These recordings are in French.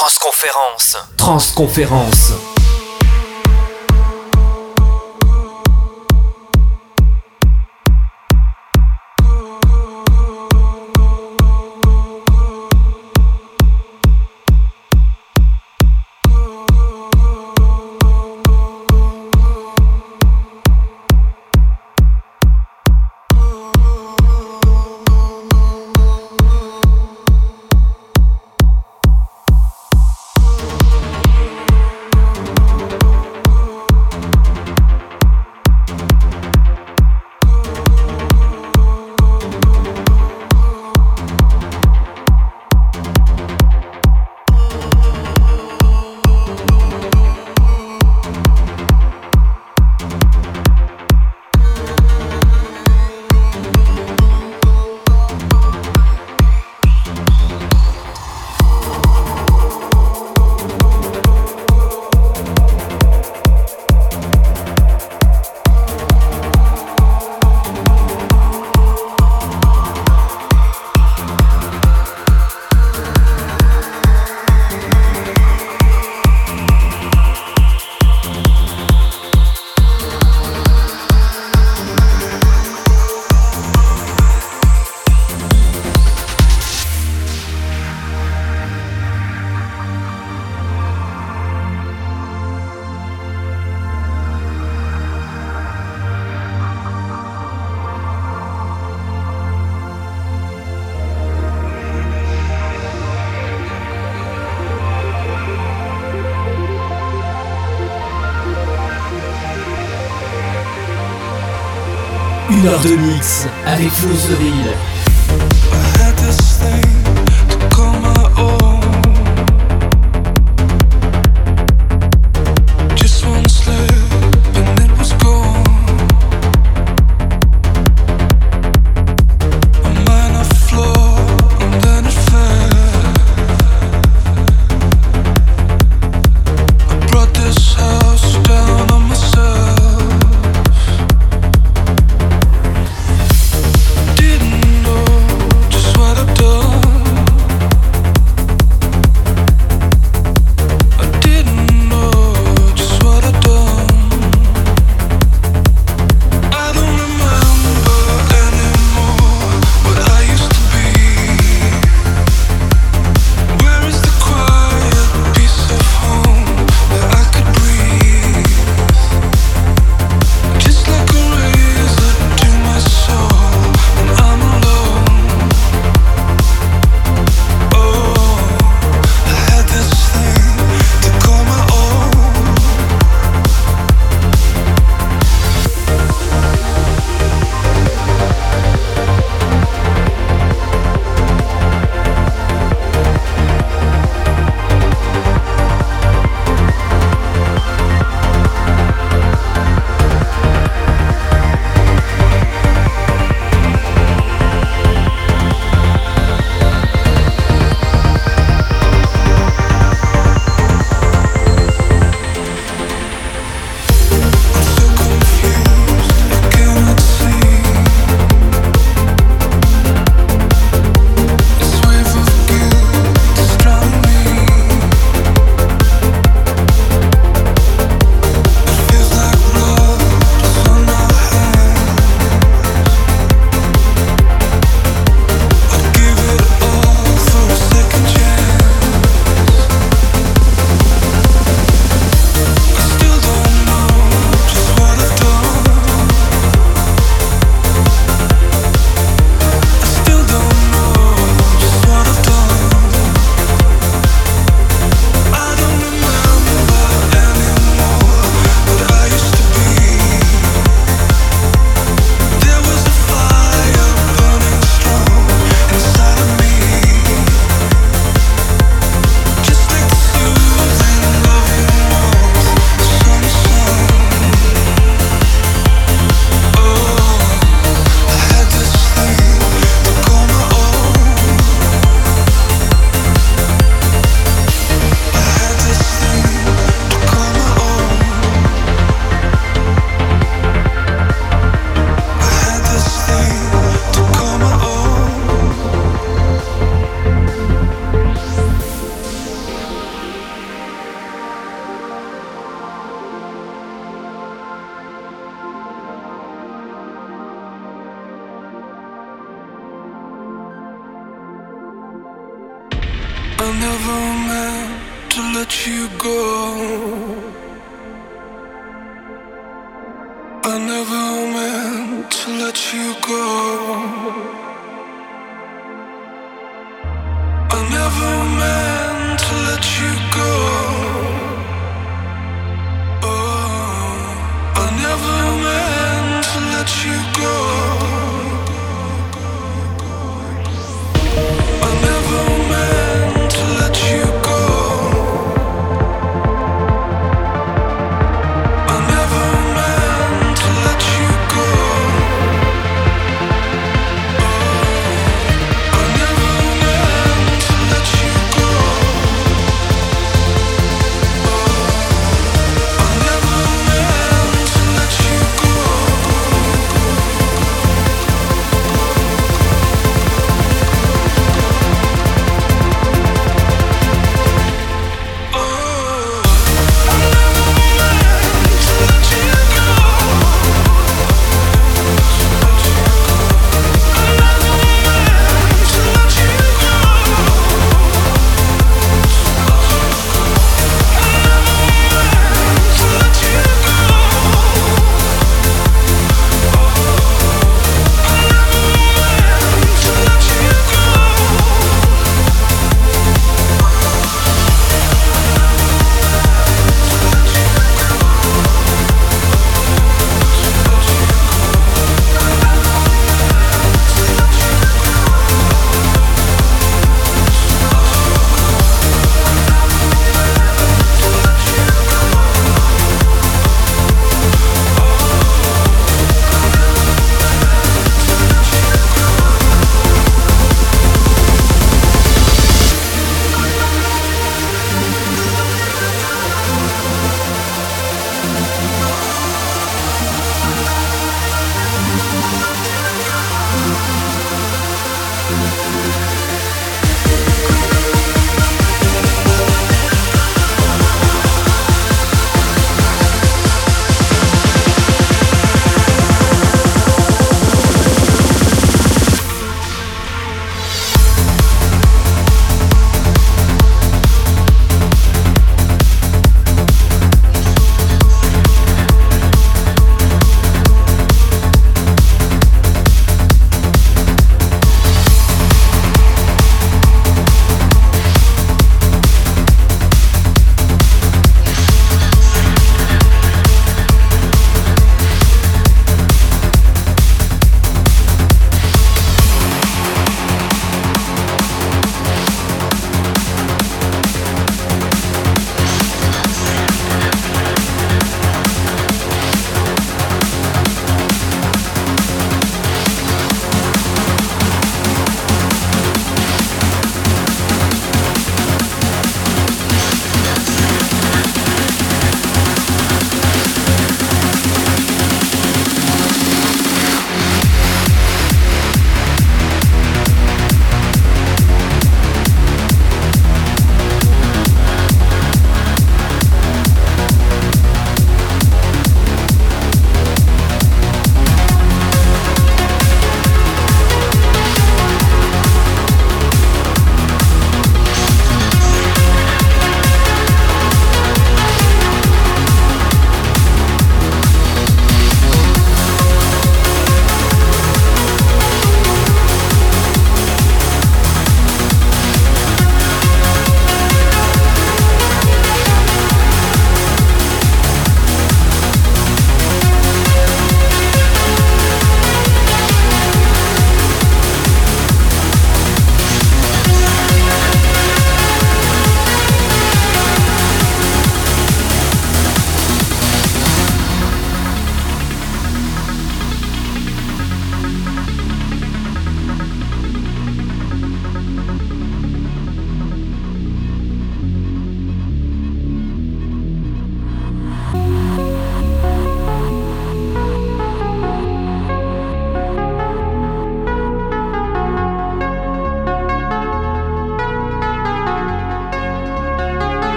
Transconférence. Transconférence. De mix avec Flo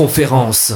Transconférence.